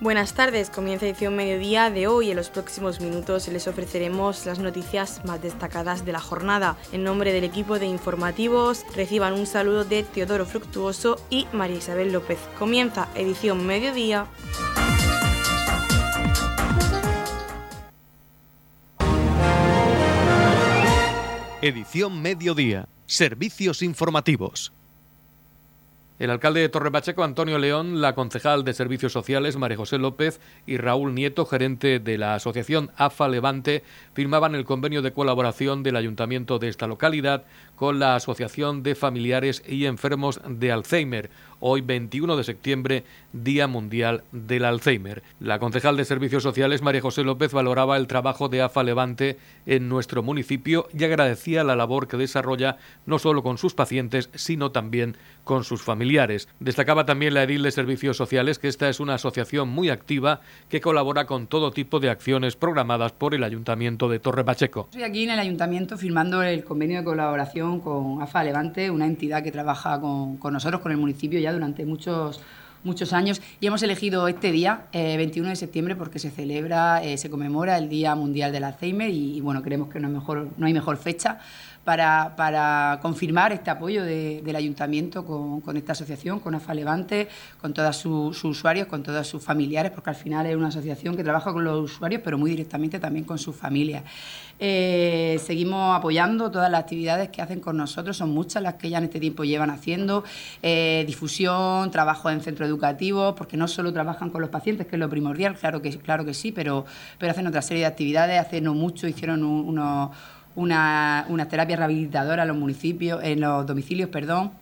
Buenas tardes, comienza edición mediodía de hoy. En los próximos minutos les ofreceremos las noticias más destacadas de la jornada. En nombre del equipo de informativos, reciban un saludo de Teodoro Fructuoso y María Isabel López. Comienza edición mediodía. Edición mediodía. Servicios informativos. El alcalde de Torre Pacheco, Antonio León, la concejal de Servicios Sociales, María José López, y Raúl Nieto, gerente de la asociación AFA Levante, firmaban el convenio de colaboración del ayuntamiento de esta localidad con la Asociación de Familiares y Enfermos de Alzheimer, hoy 21 de septiembre, Día Mundial del Alzheimer. La concejal de Servicios Sociales, María José López, valoraba el trabajo de AFA Levante en nuestro municipio y agradecía la labor que desarrolla no solo con sus pacientes, sino también con sus familiares. Destacaba también la edil de Servicios Sociales que esta es una asociación muy activa que colabora con todo tipo de acciones programadas por el Ayuntamiento de Torre Pacheco. Estoy aquí en el Ayuntamiento firmando el convenio de colaboración con AFA Levante, una entidad que trabaja con, nosotros, con el municipio ya durante muchos muchos años. Y hemos elegido este día, 21 eh, de septiembre, porque se celebra, eh, se conmemora el Día Mundial del Alzheimer y, bueno, creemos que no, mejor, no hay mejor fecha para, confirmar este apoyo del ayuntamiento con, esta asociación, con AFA Levante, con todos sus usuarios, con todos sus familiares, porque al final es una asociación que trabaja con los usuarios, pero muy directamente también con sus familias. Eh, seguimos apoyando todas las actividades que hacen con nosotros, son muchas las que ya en este tiempo llevan haciendo, eh, difusión, trabajo en centros educativos, porque no solo trabajan con los pacientes, que es lo primordial, claro que, claro que sí, pero, pero hacen otra serie de actividades, hace no mucho hicieron unos una, una terapia rehabilitadora en los municipios, en los domicilios, perdón,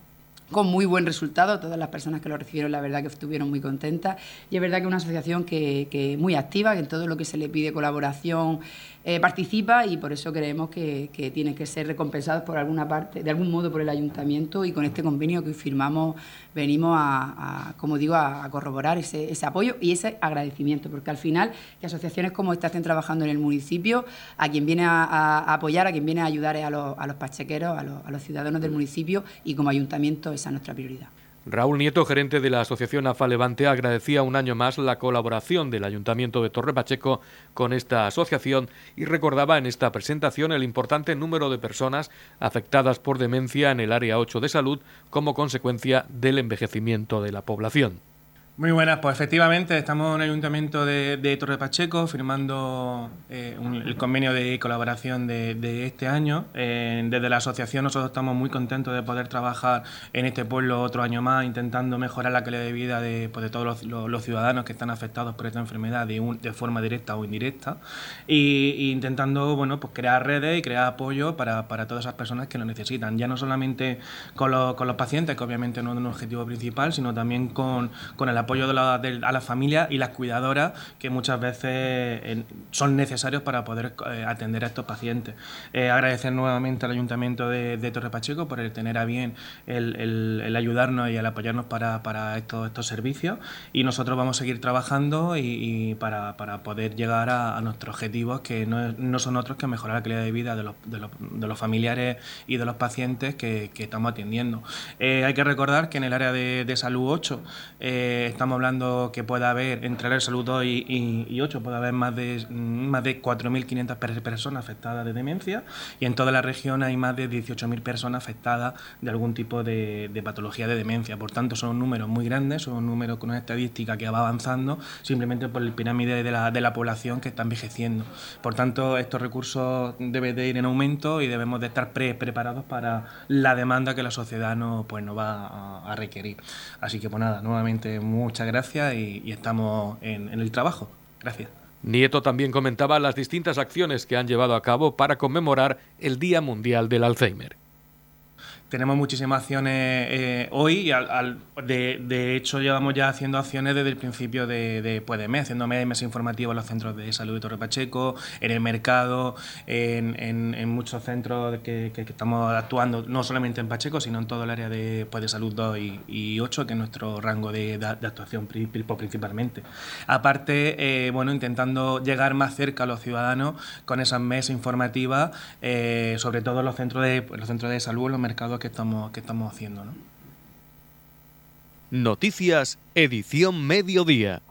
con muy buen resultado. Todas las personas que lo recibieron, la verdad que estuvieron muy contentas. Y es verdad que es una asociación que, que muy activa, que en todo lo que se le pide colaboración eh, participa y por eso creemos que, que tienen que ser recompensados por alguna parte, de algún modo por el ayuntamiento y con este convenio que firmamos venimos a, como digo, a, corroborar ese, ese, apoyo y ese agradecimiento, porque al final que asociaciones como esta estén trabajando en el municipio, a quien viene a, apoyar, a quien viene a ayudar a los, a los pachequeros, a los ciudadanos del municipio y como ayuntamiento esa es nuestra prioridad. Raúl Nieto, gerente de la Asociación AFA Levante, agradecía un año más la colaboración del Ayuntamiento de Torre Pacheco con esta asociación y recordaba en esta presentación el importante número de personas afectadas por demencia en el área 8 de salud como consecuencia del envejecimiento de la población. Muy buenas, pues efectivamente estamos en el Ayuntamiento de, Torre Pacheco firmando eh, el convenio de colaboración de, este año. Eh, desde la asociación nosotros estamos muy contentos de poder trabajar en este pueblo otro año más, intentando mejorar la calidad de vida de, pues, todos los, ciudadanos que están afectados por esta enfermedad de, forma directa o indirecta y, intentando bueno, pues crear redes y crear apoyo para, todas esas personas que lo necesitan, ya no solamente con, con los pacientes, que obviamente no es un objetivo principal, sino también con, con el apoyo de la, a la familia y las cuidadoras que muchas veces son necesarios para poder eh, atender a estos pacientes. Eh, agradecer nuevamente al Ayuntamiento de, Torre Pacheco por el tener a bien el, ayudarnos y el apoyarnos para, estos, estos servicios y nosotros vamos a seguir trabajando y, para, poder llegar a, nuestros objetivos que no, son otros que mejorar la calidad de vida de los, de los, de los familiares y de los pacientes que, estamos atendiendo. Eh, hay que recordar que en el área de, de salud 8 estamos hablando que pueda haber entre el salud 2 y, 8, puede haber más de, más de 4.500 personas afectadas de demencia y en toda la región hay más de 18.000 personas afectadas de algún tipo de, patología de demencia. Por tanto, son números muy grandes, son números con una estadística que va avanzando simplemente por el pirámide de la, de la población que está envejeciendo. Por tanto, estos recursos deben de ir en aumento y debemos de estar preparados para la demanda que la sociedad no, pues, no va a, a requerir. Así que, pues nada, nuevamente muchas gracias y, estamos en, el trabajo. Gracias. Nieto también comentaba las distintas acciones que han llevado a cabo para conmemorar el Día Mundial del Alzheimer tenemos muchísimas acciones eh, hoy y al, de, de, hecho llevamos ya haciendo acciones desde el principio de, de, pues mes, haciendo mes informativos en los centros de salud de Torre Pacheco, en el mercado, en, en, muchos centros que, que, estamos actuando, no solamente en Pacheco, sino en todo el área de, pues de salud 2 y, y 8, que es nuestro rango de, actuación principalmente. Aparte, eh, bueno, intentando llegar más cerca a los ciudadanos con esas mesas informativas, eh, sobre todo en los centros de, los centros de salud, en los mercados que estamos, que estamos haciendo. ¿no? Noticias, edición mediodía.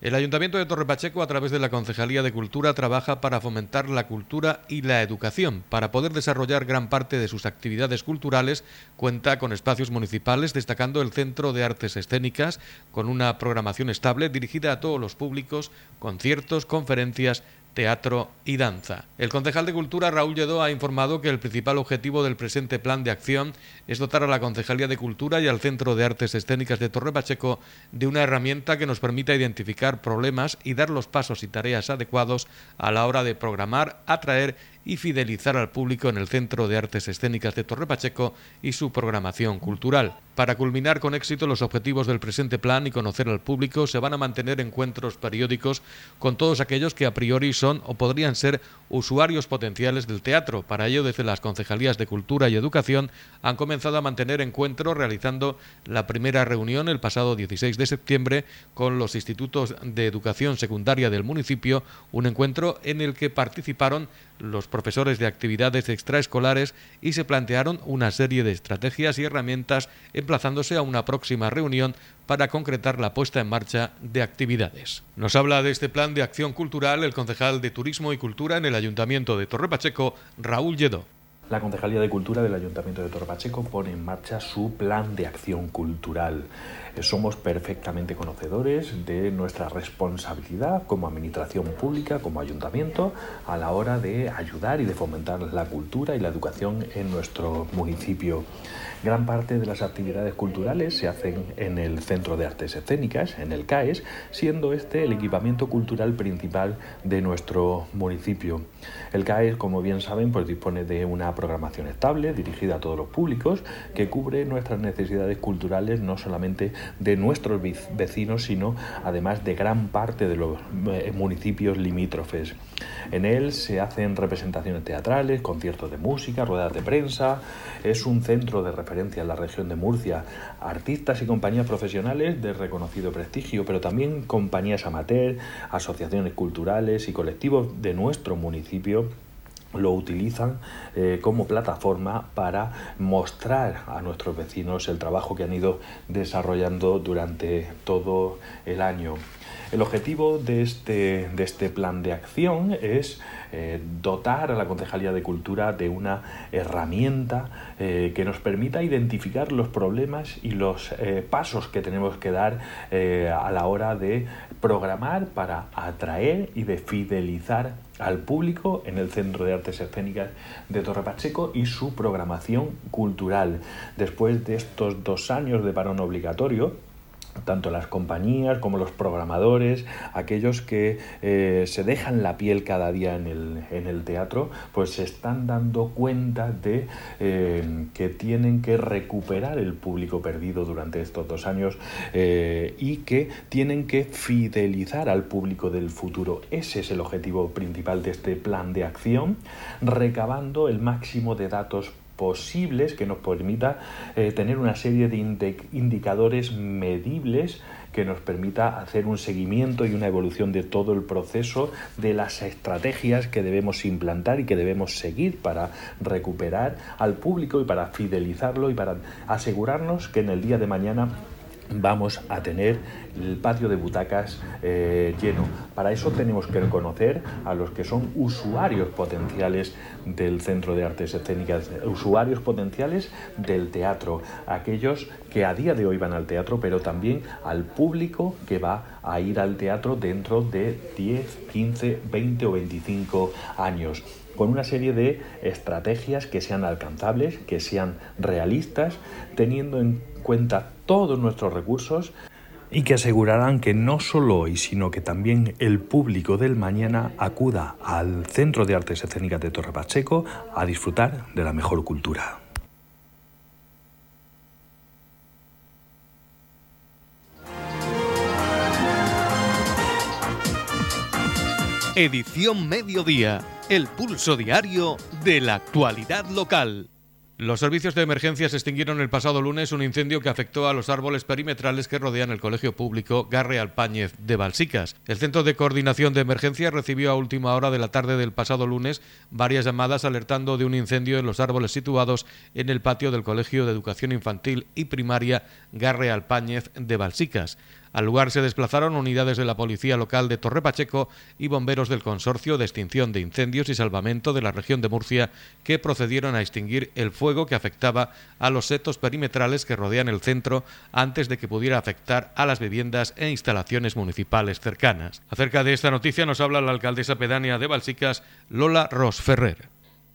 El Ayuntamiento de Torrepacheco, a través de la Concejalía de Cultura, trabaja para fomentar la cultura y la educación. Para poder desarrollar gran parte de sus actividades culturales, cuenta con espacios municipales, destacando el Centro de Artes Escénicas, con una programación estable dirigida a todos los públicos, conciertos, conferencias, teatro y danza. El concejal de Cultura, Raúl Lledó, ha informado que el principal objetivo del presente plan de acción es dotar a la Concejalía de Cultura y al Centro de Artes Escénicas de Torre Pacheco de una herramienta que nos permita identificar problemas y dar los pasos y tareas adecuados a la hora de programar, atraer y fidelizar al público en el Centro de Artes Escénicas de Torre Pacheco y su programación cultural. Para culminar con éxito los objetivos del presente plan y conocer al público, se van a mantener encuentros periódicos con todos aquellos que a priori son o podrían ser usuarios potenciales del teatro. Para ello, desde las Concejalías de Cultura y Educación han comenzado a mantener encuentros realizando la primera reunión el pasado 16 de septiembre con los institutos de educación secundaria del municipio, un encuentro en el que participaron los profesores de actividades extraescolares y se plantearon una serie de estrategias y herramientas emplazándose a una próxima reunión para concretar la puesta en marcha de actividades. Nos habla de este plan de acción cultural el concejal de Turismo y Cultura en el Ayuntamiento de Torre Pacheco, Raúl Lledó. La Concejalía de Cultura del Ayuntamiento de Torre Pacheco pone en marcha su plan de acción cultural. Somos perfectamente conocedores de nuestra responsabilidad como administración pública, como ayuntamiento, a la hora de ayudar y de fomentar la cultura y la educación en nuestro municipio. Gran parte de las actividades culturales se hacen en el Centro de Artes Escénicas, en el CAES, siendo este el equipamiento cultural principal de nuestro municipio. El CAES, como bien saben, pues dispone de una programación estable dirigida a todos los públicos que cubre nuestras necesidades culturales no solamente de nuestros vecinos, sino además de gran parte de los eh, municipios limítrofes. En él se hacen representaciones teatrales, conciertos de música, ruedas de prensa. Es un centro de referencia en la región de Murcia. Artistas y compañías profesionales de reconocido prestigio, pero también compañías amateur, asociaciones culturales y colectivos de nuestro municipio lo utilizan eh, como plataforma para mostrar a nuestros vecinos el trabajo que han ido desarrollando durante todo el año. El objetivo de este, de este plan de acción es eh, dotar a la Concejalía de Cultura de una herramienta eh, que nos permita identificar los problemas y los eh, pasos que tenemos que dar a la hora de programar para atraer y de fidelizar al público en el Centro de Artes Escénicas de Torre Pacheco y su programación cultural. Después de estos dos años de parón obligatorio, tanto las compañías como los programadores, aquellos que eh, se dejan la piel cada día en el, teatro, pues se están dando cuenta de eh, que tienen que recuperar el público perdido durante estos dos años eh, y que tienen que fidelizar al público del futuro. Ese es el objetivo principal de este plan de acción, recabando el máximo de datos posibles que nos permita eh, tener una serie de indicadores medibles que nos permita hacer un seguimiento y una evolución de todo el proceso de las estrategias que debemos implantar y que debemos seguir para recuperar al público y para fidelizarlo y para asegurarnos que en el día de mañana vamos a tener el patio de butacas eh, lleno. Para eso tenemos que reconocer a los que son usuarios potenciales del Centro de Artes Escénicas, usuarios potenciales del teatro, aquellos que a día de hoy van al teatro, pero también al público que va a ir al teatro dentro de 10, 15, 20 o 25 años con una serie de estrategias que sean alcanzables, que sean realistas, teniendo en cuenta todos nuestros recursos y que asegurarán que no solo hoy, sino que también el público del mañana acuda al Centro de Artes Escénicas de Torre Pacheco a disfrutar de la mejor cultura. Edición Mediodía, el pulso diario de la actualidad local. Los servicios de emergencia se extinguieron el pasado lunes un incendio que afectó a los árboles perimetrales que rodean el colegio público Garre Alpáñez de Balsicas. El Centro de Coordinación de Emergencia recibió a última hora de la tarde del pasado lunes varias llamadas alertando de un incendio en los árboles situados en el patio del Colegio de Educación Infantil y Primaria Garre Alpáñez de Balsicas. Al lugar se desplazaron unidades de la Policía Local de Torre Pacheco y bomberos del Consorcio de Extinción de Incendios y Salvamento de la región de Murcia que procedieron a extinguir el fuego que afectaba a los setos perimetrales que rodean el centro antes de que pudiera afectar a las viviendas e instalaciones municipales cercanas. Acerca de esta noticia nos habla la alcaldesa pedánea de Balsicas, Lola Rosferrer.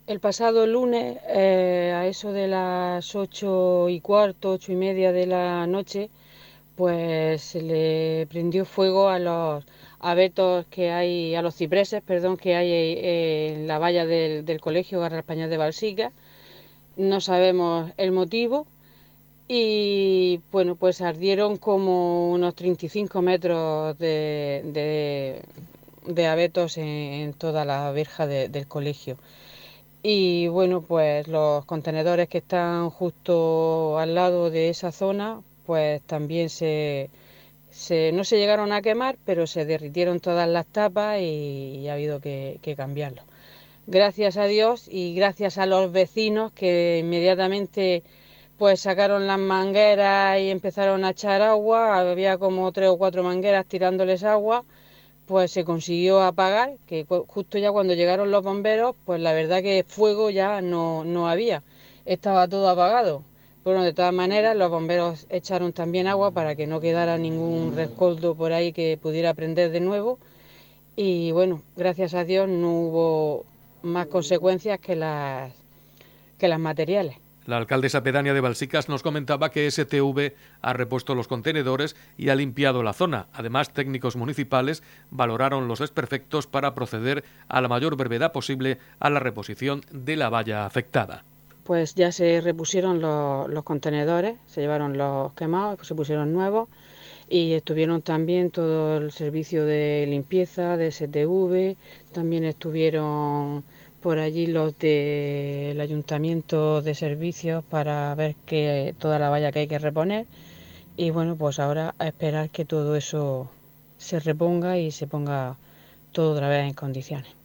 El pasado lunes, eh, a eso de las ocho y cuarto, ocho y media de la noche, pues se le prendió fuego a los abetos que hay, a los cipreses, perdón, que hay eh, en la valla del, colegio Garra de Balsica. No sabemos el motivo y bueno, pues ardieron como unos 35 metros de, de, abetos en, toda la verja del colegio. Y bueno, pues los contenedores que están justo al lado de esa zona, pues también se, no se llegaron a quemar, pero se derritieron todas las tapas y, ha habido que, que cambiarlo. Gracias a Dios y gracias a los vecinos que inmediatamente pues sacaron las mangueras y empezaron a echar agua, había como tres o cuatro mangueras tirándoles agua pues se consiguió apagar, que justo ya cuando llegaron los bomberos, pues la verdad que fuego ya no, no había, estaba todo apagado. Bueno, de todas maneras, los bomberos echaron también agua para que no quedara ningún rescoldo por ahí que pudiera prender de nuevo. Y bueno, gracias a Dios no hubo más consecuencias que las, que las materiales. La alcaldesa pedánea de Balsicas nos comentaba que STV ha repuesto los contenedores y ha limpiado la zona. Además, técnicos municipales valoraron los desperfectos para proceder a la mayor brevedad posible a la reposición de la valla afectada. Pues ya se repusieron los, contenedores, se llevaron los quemados, pues se pusieron nuevos y estuvieron también todo el servicio de limpieza de STV, también estuvieron por allí los del ayuntamiento de servicios para ver que toda la valla que hay que reponer y bueno pues ahora a esperar que todo eso se reponga y se ponga todo otra vez en condiciones.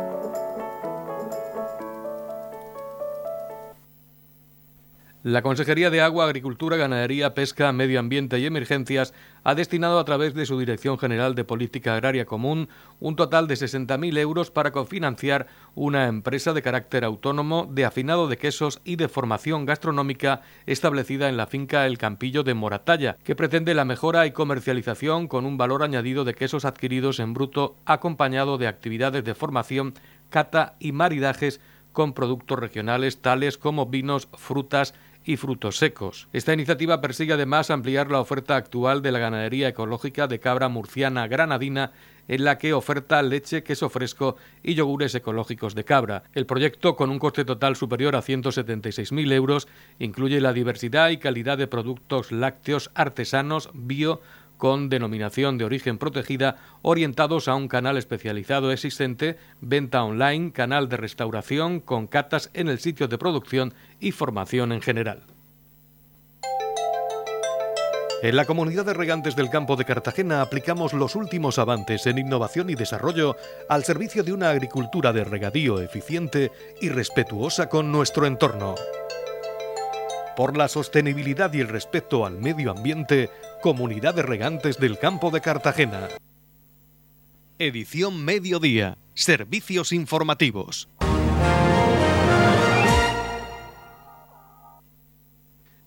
La Consejería de Agua, Agricultura, Ganadería, Pesca, Medio Ambiente y Emergencias ha destinado a través de su Dirección General de Política Agraria Común un total de 60.000 euros para cofinanciar una empresa de carácter autónomo de afinado de quesos y de formación gastronómica establecida en la finca El Campillo de Moratalla, que pretende la mejora y comercialización con un valor añadido de quesos adquiridos en bruto acompañado de actividades de formación, cata y maridajes con productos regionales tales como vinos, frutas, y frutos secos. Esta iniciativa persigue además ampliar la oferta actual de la ganadería ecológica de cabra murciana granadina en la que oferta leche, queso fresco y yogures ecológicos de cabra. El proyecto, con un coste total superior a 176.000 euros, incluye la diversidad y calidad de productos lácteos artesanos, bio, con denominación de origen protegida orientados a un canal especializado existente, venta online, canal de restauración con catas en el sitio de producción y formación en general. En la comunidad de regantes del campo de Cartagena aplicamos los últimos avances en innovación y desarrollo al servicio de una agricultura de regadío eficiente y respetuosa con nuestro entorno. Por la sostenibilidad y el respeto al medio ambiente, Comunidad de Regantes del Campo de Cartagena. Edición Mediodía. Servicios informativos.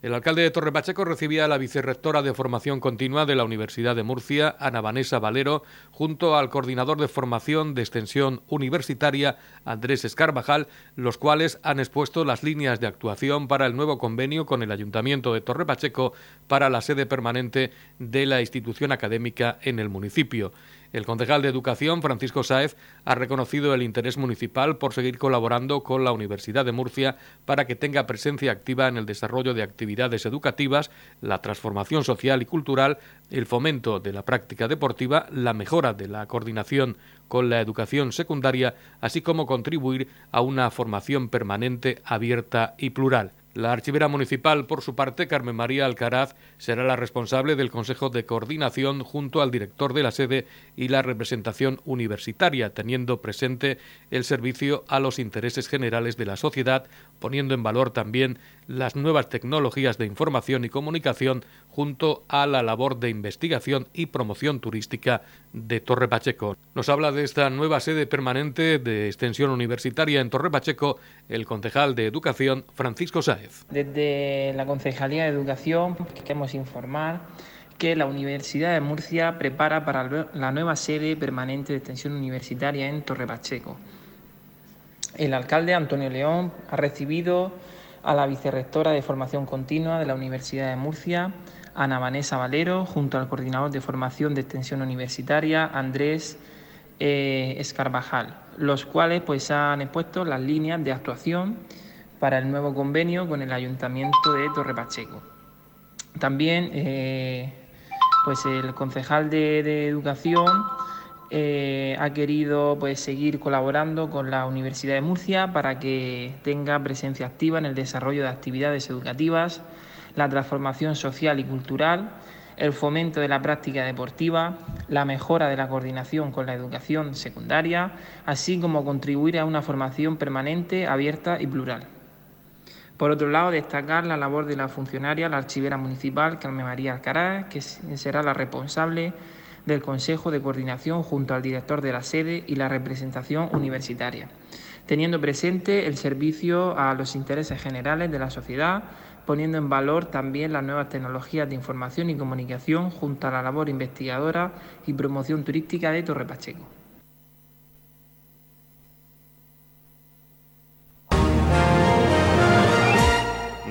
El alcalde de Torre Pacheco recibía a la vicerrectora de formación continua de la Universidad de Murcia, Ana Vanessa Valero, junto al coordinador de formación de extensión universitaria, Andrés Escarvajal, los cuales han expuesto las líneas de actuación para el nuevo convenio con el Ayuntamiento de Torre Pacheco para la sede permanente de la institución académica en el municipio. El concejal de Educación, Francisco Sáez, ha reconocido el interés municipal por seguir colaborando con la Universidad de Murcia para que tenga presencia activa en el desarrollo de actividades educativas, la transformación social y cultural, el fomento de la práctica deportiva, la mejora de la coordinación con la educación secundaria, así como contribuir a una formación permanente, abierta y plural. La archivera municipal, por su parte, Carmen María Alcaraz, será la responsable del Consejo de Coordinación junto al director de la sede y la representación universitaria, teniendo presente el servicio a los intereses generales de la sociedad, poniendo en valor también las nuevas tecnologías de información y comunicación junto a la labor de investigación y promoción turística de Torre Pacheco. Nos habla de esta nueva sede permanente de extensión universitaria en Torre Pacheco el concejal de Educación Francisco Sáez. Desde la Concejalía de Educación queremos informar que la Universidad de Murcia prepara para la nueva sede permanente de extensión universitaria en Torre Pacheco. El alcalde Antonio León ha recibido a la vicerrectora de formación continua de la Universidad de Murcia, Ana Vanessa Valero, junto al coordinador de formación de extensión universitaria, Andrés eh, Escarvajal, los cuales pues han expuesto las líneas de actuación para el nuevo convenio con el Ayuntamiento de Torre Pacheco. También eh, pues el concejal de, Educación eh, ha querido pues, seguir colaborando con la Universidad de Murcia para que tenga presencia activa en el desarrollo de actividades educativas, la transformación social y cultural, el fomento de la práctica deportiva, la mejora de la coordinación con la educación secundaria, así como contribuir a una formación permanente, abierta y plural. Por otro lado, destacar la labor de la funcionaria, la archivera municipal Carmen María Alcaraz, que será la responsable del Consejo de Coordinación junto al director de la sede y la representación universitaria, teniendo presente el servicio a los intereses generales de la sociedad, poniendo en valor también las nuevas tecnologías de información y comunicación junto a la labor investigadora y promoción turística de Torre Pacheco.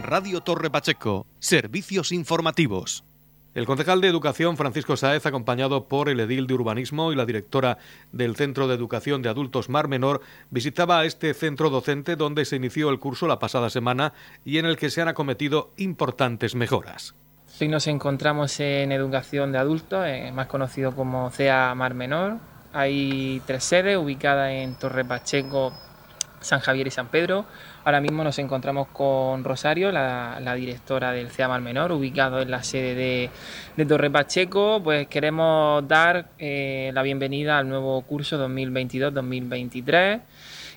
Radio Torre Pacheco, servicios informativos. El concejal de Educación, Francisco Saez, acompañado por el edil de Urbanismo y la directora del Centro de Educación de Adultos Mar Menor, visitaba este centro docente donde se inició el curso la pasada semana y en el que se han acometido importantes mejoras. Hoy nos encontramos en Educación de Adultos, eh, más conocido como CEA Mar Menor. Hay tres sedes ubicadas en Torre Pacheco, San Javier y San Pedro. Ahora mismo nos encontramos con Rosario, la, directora del CEA Menor, ubicado en la sede de, Torre Pacheco. Pues queremos dar eh, la bienvenida al nuevo curso 2022-2023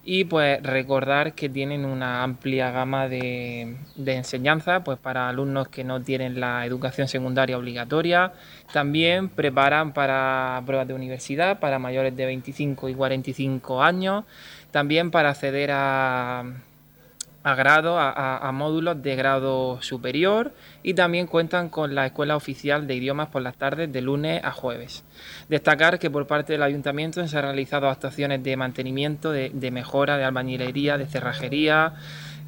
y pues recordar que tienen una amplia gama de, de enseñanza pues para alumnos que no tienen la educación secundaria obligatoria. También preparan para pruebas de universidad para mayores de 25 y 45 años. También para acceder a a grado, a, módulos de grado superior y también cuentan con la Escuela Oficial de Idiomas por las tardes de lunes a jueves. Destacar que por parte del Ayuntamiento se han realizado actuaciones de mantenimiento, de, de mejora, de albañilería, de cerrajería,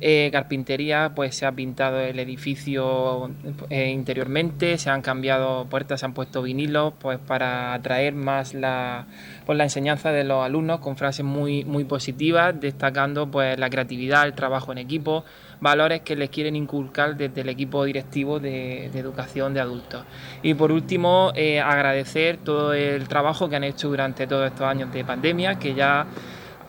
eh, carpintería, pues se ha pintado el edificio eh, interiormente, se han cambiado puertas, se han puesto vinilos, pues para atraer más la, pues, la enseñanza de los alumnos con frases muy, muy positivas, destacando pues la creatividad, el trabajo en equipo, valores que les quieren inculcar desde el equipo directivo de, educación de adultos. Y por último, eh, agradecer todo el trabajo que han hecho durante todos estos años de pandemia, que ya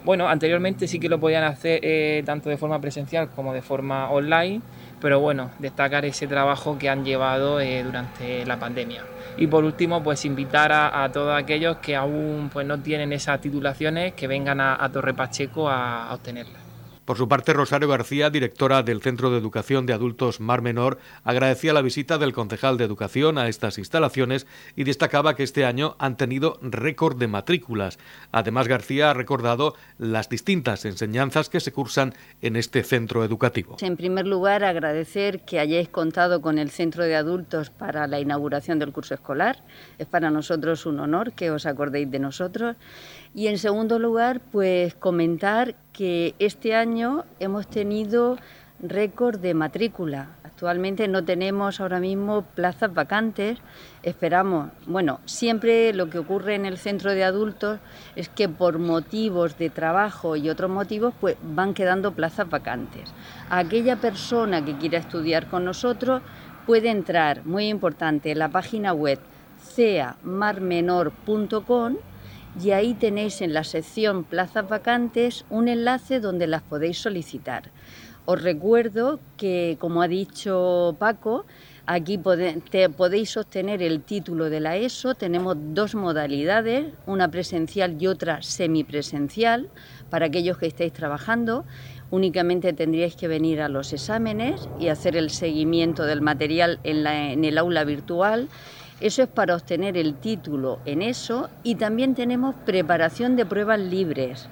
bueno, anteriormente sí que lo podían hacer eh, tanto de forma presencial como de forma online, pero bueno, destacar ese trabajo que han llevado eh, durante la pandemia. Y por último, pues invitar a, todos aquellos que aún pues, no tienen esas titulaciones que vengan a, Torre Pacheco a obtenerlas. Por su parte, Rosario García, directora del Centro de Educación de Adultos Mar Menor, agradecía la visita del concejal de Educación a estas instalaciones y destacaba que este año han tenido récord de matrículas. Además, García ha recordado las distintas enseñanzas que se cursan en este centro educativo. En primer lugar, agradecer que hayáis contado con el Centro de Adultos para la inauguración del curso escolar. Es para nosotros un honor que os acordéis de nosotros. Y en segundo lugar, pues comentar que este año hemos tenido récord de matrícula. Actualmente no tenemos ahora mismo plazas vacantes. Esperamos, bueno, siempre lo que ocurre en el centro de adultos es que por motivos de trabajo y otros motivos, pues van quedando plazas vacantes. Aquella persona que quiera estudiar con nosotros puede entrar, muy importante, en la página web ceamarmenor.com y ahí tenéis en la sección plazas vacantes un enlace donde las podéis solicitar. Os recuerdo que, como ha dicho Paco, aquí podéis obtener el título de la ESO. Tenemos dos modalidades, una presencial y otra semipresencial, para aquellos que estéis trabajando. Únicamente tendríais que venir a los exámenes y hacer el seguimiento del material en el aula virtual. Eso es para obtener el título en eso y también tenemos preparación de pruebas libres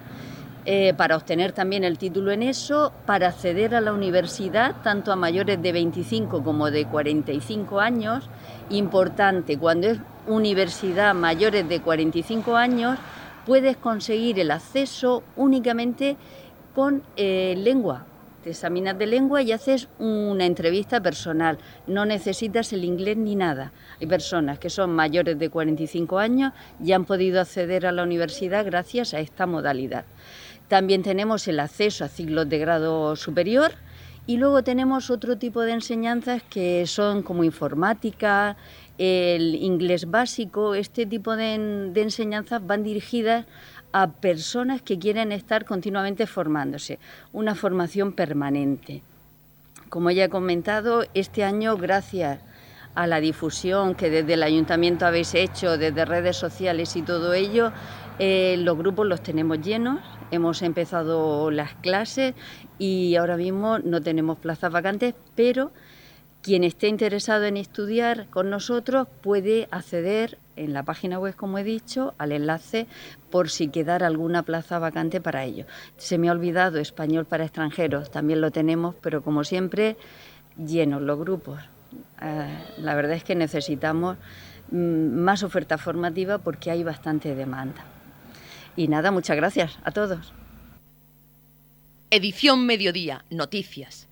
eh, para obtener también el título en eso, para acceder a la universidad, tanto a mayores de 25 como de 45 años. Importante, cuando es universidad mayores de 45 años, puedes conseguir el acceso únicamente con eh, lengua. Te examinas de lengua y haces una entrevista personal. No necesitas el inglés ni nada. Hay personas que son mayores de 45 años y han podido acceder a la universidad gracias a esta modalidad. También tenemos el acceso a ciclos de grado superior y luego tenemos otro tipo de enseñanzas que son como informática, el inglés básico, este tipo de, enseñanzas van dirigidas a personas que quieren estar continuamente formándose, una formación permanente. Como ya he comentado, este año, gracias a la difusión que desde el ayuntamiento habéis hecho, desde redes sociales y todo ello, eh, los grupos los tenemos llenos, hemos empezado las clases y ahora mismo no tenemos plazas vacantes, pero quien esté interesado en estudiar con nosotros puede acceder en la página web, como he dicho, al enlace por si quedara alguna plaza vacante para ello. Se me ha olvidado español para extranjeros, también lo tenemos, pero como siempre, llenos los grupos. Eh, la verdad es que necesitamos mm, más oferta formativa porque hay bastante demanda. Y nada, muchas gracias a todos. Edición Mediodía, Noticias.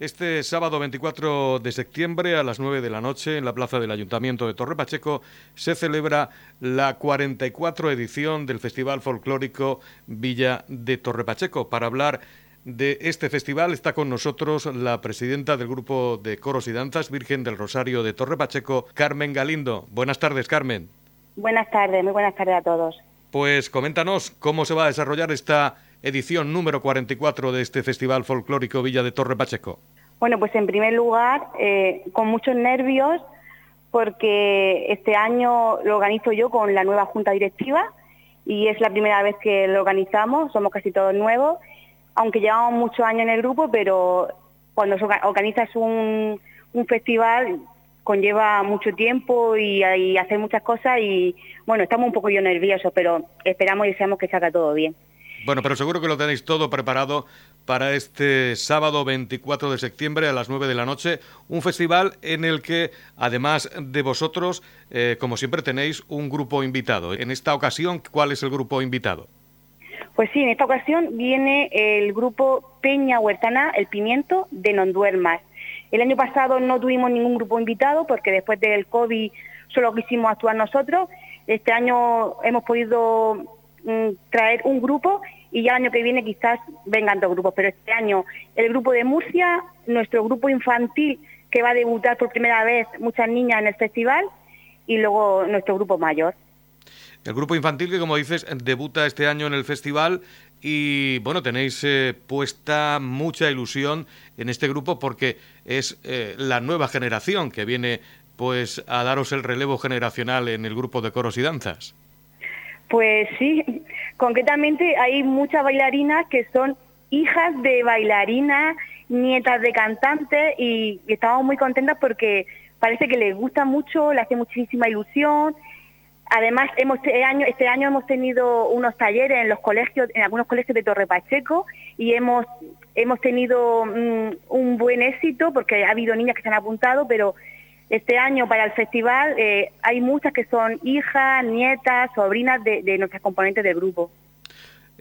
Este sábado 24 de septiembre a las 9 de la noche en la plaza del Ayuntamiento de Torre Pacheco se celebra la 44 edición del Festival Folclórico Villa de Torre Pacheco. Para hablar de este festival está con nosotros la presidenta del grupo de coros y danzas Virgen del Rosario de Torre Pacheco, Carmen Galindo. Buenas tardes, Carmen. Buenas tardes, muy buenas tardes a todos. Pues coméntanos cómo se va a desarrollar esta edición número 44 de este Festival Folclórico Villa de Torre Pacheco. Bueno, pues en primer lugar, eh, con muchos nervios, porque este año lo organizo yo con la nueva Junta Directiva y es la primera vez que lo organizamos, somos casi todos nuevos aunque llevamos muchos años en el grupo, pero cuando organizas un, festival conlleva mucho tiempo y, hacer muchas cosas y bueno, estamos un poco yo nerviosos, pero esperamos y deseamos que salga todo bien. Bueno, pero seguro que lo tenéis todo preparado para este sábado 24 de septiembre a las 9 de la noche, un festival en el que, además de vosotros, eh, como siempre tenéis un grupo invitado. En esta ocasión, ¿cuál es el grupo invitado? Pues sí, en esta ocasión viene el grupo Peña Huertana, El Pimiento, de Nonduermas. El año pasado no tuvimos ningún grupo invitado porque después del COVID solo quisimos actuar nosotros. Este año hemos podido traer un grupo y ya el año que viene quizás vengan dos grupos, pero este año el grupo de Murcia, nuestro grupo infantil que va a debutar por primera vez muchas niñas en el festival y luego nuestro grupo mayor. El grupo infantil que, como dices, debuta este año en el festival y, bueno, tenéis eh, puesta mucha ilusión en este grupo porque es eh, la nueva generación que viene pues a daros el relevo generacional en el grupo de coros y danzas. Pues sí, concretamente hay muchas bailarinas que son hijas de bailarinas, nietas de cantantes y, estamos muy contentas porque parece que les gusta mucho, les hace muchísima ilusión. Además, hemos, este, año, este año hemos tenido unos talleres en los colegios, en algunos colegios de Torre Pacheco y hemos, hemos tenido mm, un buen éxito porque ha habido niñas que se han apuntado, pero este año para el festival eh, hay muchas que son hijas, nietas, sobrinas de, nuestras componentes del grupo.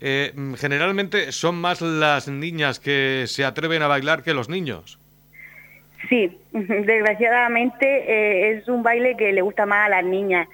eh, generalmente son más las niñas que se atreven a bailar que los niños. Sí, desgraciadamente eh, es un baile que le gusta más a las niñas.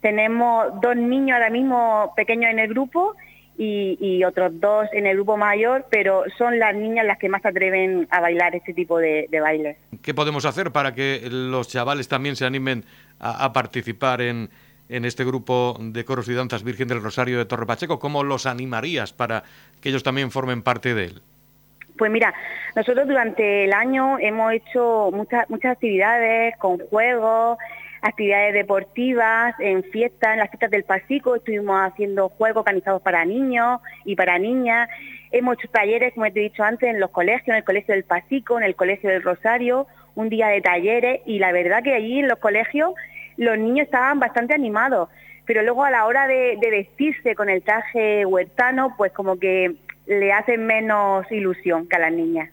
Tenemos dos niños ahora mismo pequeños en el grupo y, otros dos en el grupo mayor, pero son las niñas las que más se atreven a bailar este tipo de, de bailes. ¿Qué podemos hacer para que los chavales también se animen a, participar en, en este grupo de coros y danzas Virgen del Rosario de Torre Pacheco? ¿Cómo los animarías para que ellos también formen parte de él? Pues mira, nosotros durante el año hemos hecho muchas, muchas actividades con juegos, actividades deportivas, en fiestas, en las fiestas del Pasico, estuvimos haciendo juegos organizados para niños y para niñas. Hemos hecho talleres, como te he dicho antes, en los colegios, en el Colegio del Pasico, en el Colegio del Rosario, un día de talleres y la verdad que allí en los colegios los niños estaban bastante animados, pero luego a la hora de, de vestirse con el traje huertano, pues como que le hacen menos ilusión que a las niñas.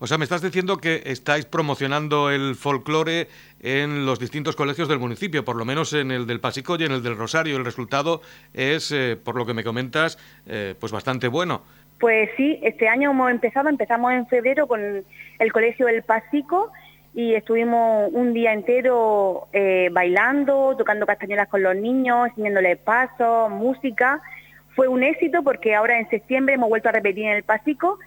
O sea, me estás diciendo que estáis promocionando el folclore en los distintos colegios del municipio, por lo menos en el del Pasico y en el del Rosario. El resultado es, eh, por lo que me comentas, eh, pues bastante bueno. Pues sí, este año hemos empezado, empezamos en febrero con el Colegio del Pasico y estuvimos un día entero eh, bailando, tocando castañuelas con los niños, enseñándoles pasos, música. Fue un éxito porque ahora en septiembre hemos vuelto a repetir en el Pasico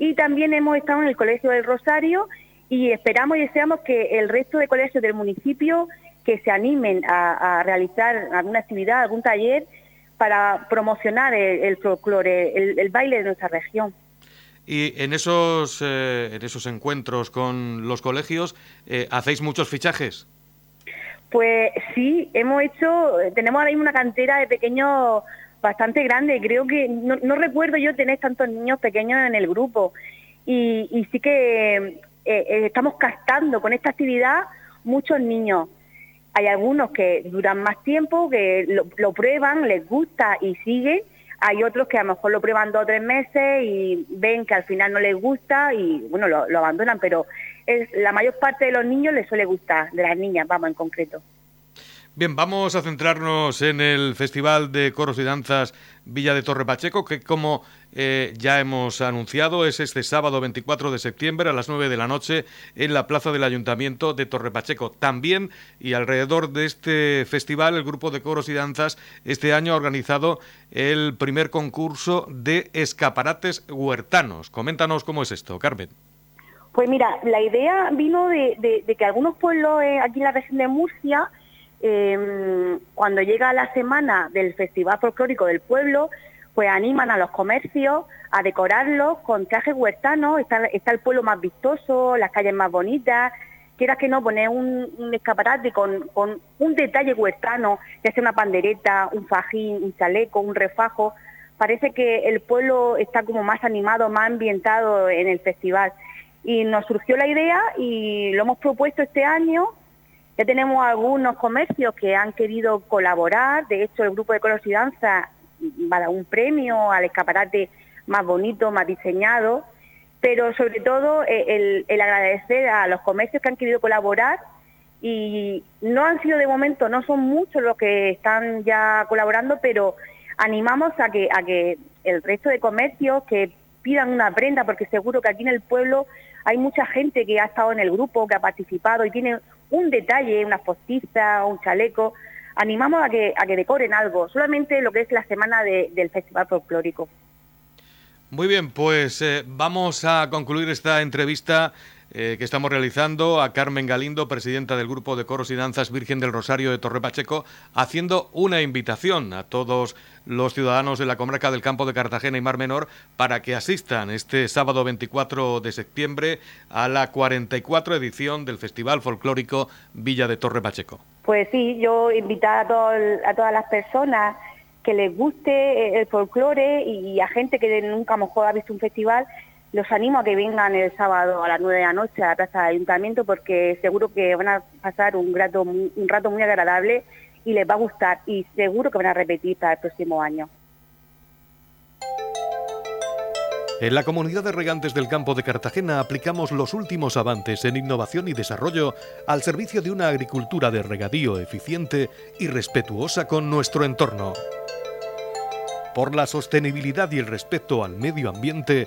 y también hemos estado en el Colegio del Rosario y esperamos y deseamos que el resto de colegios del municipio que se animen a, realizar alguna actividad, algún taller para promocionar el, folclore, el, baile de nuestra región. Y en esos, eh, en esos encuentros con los colegios, eh, ¿hacéis muchos fichajes? Pues sí, hemos hecho, tenemos ahora mismo una cantera de pequeños bastante grande. Creo que no, recuerdo yo tener tantos niños pequeños en el grupo y, sí que eh, eh, estamos captando con esta actividad muchos niños. Hay algunos que duran más tiempo, que lo, prueban, les gusta y siguen. Hay otros que a lo mejor lo prueban dos o tres meses y ven que al final no les gusta y bueno, lo, lo abandonan, pero es, la mayor parte de los niños les suele gustar, de las niñas, vamos, en concreto. Bien, vamos a centrarnos en el Festival de Coros y Danzas Villa de Torre Pacheco, que como eh, ya hemos anunciado es este sábado 24 de septiembre a las 9 de la noche en la plaza del Ayuntamiento de Torre Pacheco. También y alrededor de este festival el grupo de coros y danzas este año ha organizado el primer concurso de escaparates huertanos. Coméntanos cómo es esto, Carmen. Pues mira, la idea vino de, que algunos pueblos eh, aquí en la región de Murcia eh, cuando llega la semana del Festival Folclórico del Pueblo, pues animan a los comercios a decorarlos con trajes huertanos, está, el pueblo más vistoso, las calles más bonitas, quieras que no, poner un, escaparate con, un detalle huertano, ya sea una pandereta, un fajín, un chaleco, un refajo, parece que el pueblo está como más animado, más ambientado en el festival. Y nos surgió la idea y lo hemos propuesto este año ya tenemos algunos comercios que han querido colaborar, de hecho el grupo de Color y Danza va a dar un premio al escaparate más bonito, más diseñado, pero sobre todo eh, el, agradecer a los comercios que han querido colaborar. Y no han sido de momento, no son muchos los que están ya colaborando, pero animamos a que el resto de comercios que pidan una prenda, porque seguro que aquí en el pueblo hay mucha gente que ha estado en el grupo, que ha participado y tiene un detalle, una postiza, un chaleco. Animamos a que, a que decoren algo, solamente lo que es la semana del Festival Folclórico. Muy bien, pues eh, vamos a concluir esta entrevista eh, que estamos realizando a Carmen Galindo, presidenta del Grupo de Coros y Danzas Virgen del Rosario de Torre Pacheco, haciendo una invitación a todos los ciudadanos de la comarca del Campo de Cartagena y Mar Menor para que asistan este sábado 24 de septiembre a la 44 edición del Festival Folclórico Villa de Torre Pacheco. Pues sí, yo invitar a, a todas las personas que les guste el folclore y a gente que nunca a lo mejor ha visto un festival los animo a que vengan el sábado a las 9 de la noche a la Plaza del Ayuntamiento porque seguro que van a pasar un rato, un rato muy agradable y les va a gustar y seguro que van a repetir para el próximo año. En la comunidad de regantes del campo de Cartagena aplicamos los últimos avances en innovación y desarrollo al servicio de una agricultura de regadío eficiente y respetuosa con nuestro entorno. Por la sostenibilidad y el respeto al medio ambiente,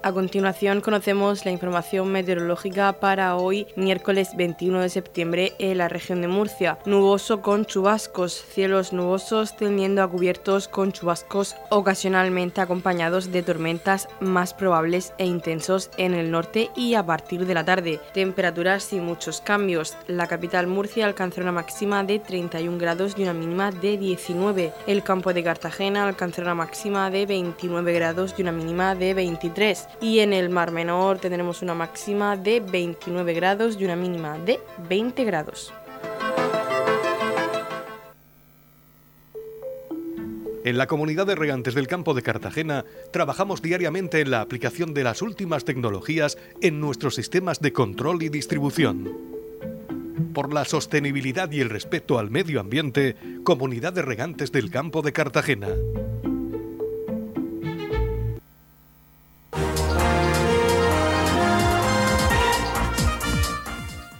A continuación conocemos la información meteorológica para hoy, miércoles 21 de septiembre, en la región de Murcia. Nuboso con chubascos, cielos nubosos tendiendo a cubiertos con chubascos ocasionalmente acompañados de tormentas más probables e intensos en el norte y a partir de la tarde. Temperaturas sin muchos cambios. La capital Murcia alcanzó una máxima de 31 grados y una mínima de 19. El campo de Cartagena alcanzó una máxima de 29 grados y una mínima de 23 y en el Mar Menor tendremos una máxima de 29 grados y una mínima de 20 grados. En la comunidad de regantes del campo de Cartagena trabajamos diariamente en la aplicación de las últimas tecnologías en nuestros sistemas de control y distribución. Por la sostenibilidad y el respeto al medio ambiente, Comunidad de Regantes del Campo de Cartagena.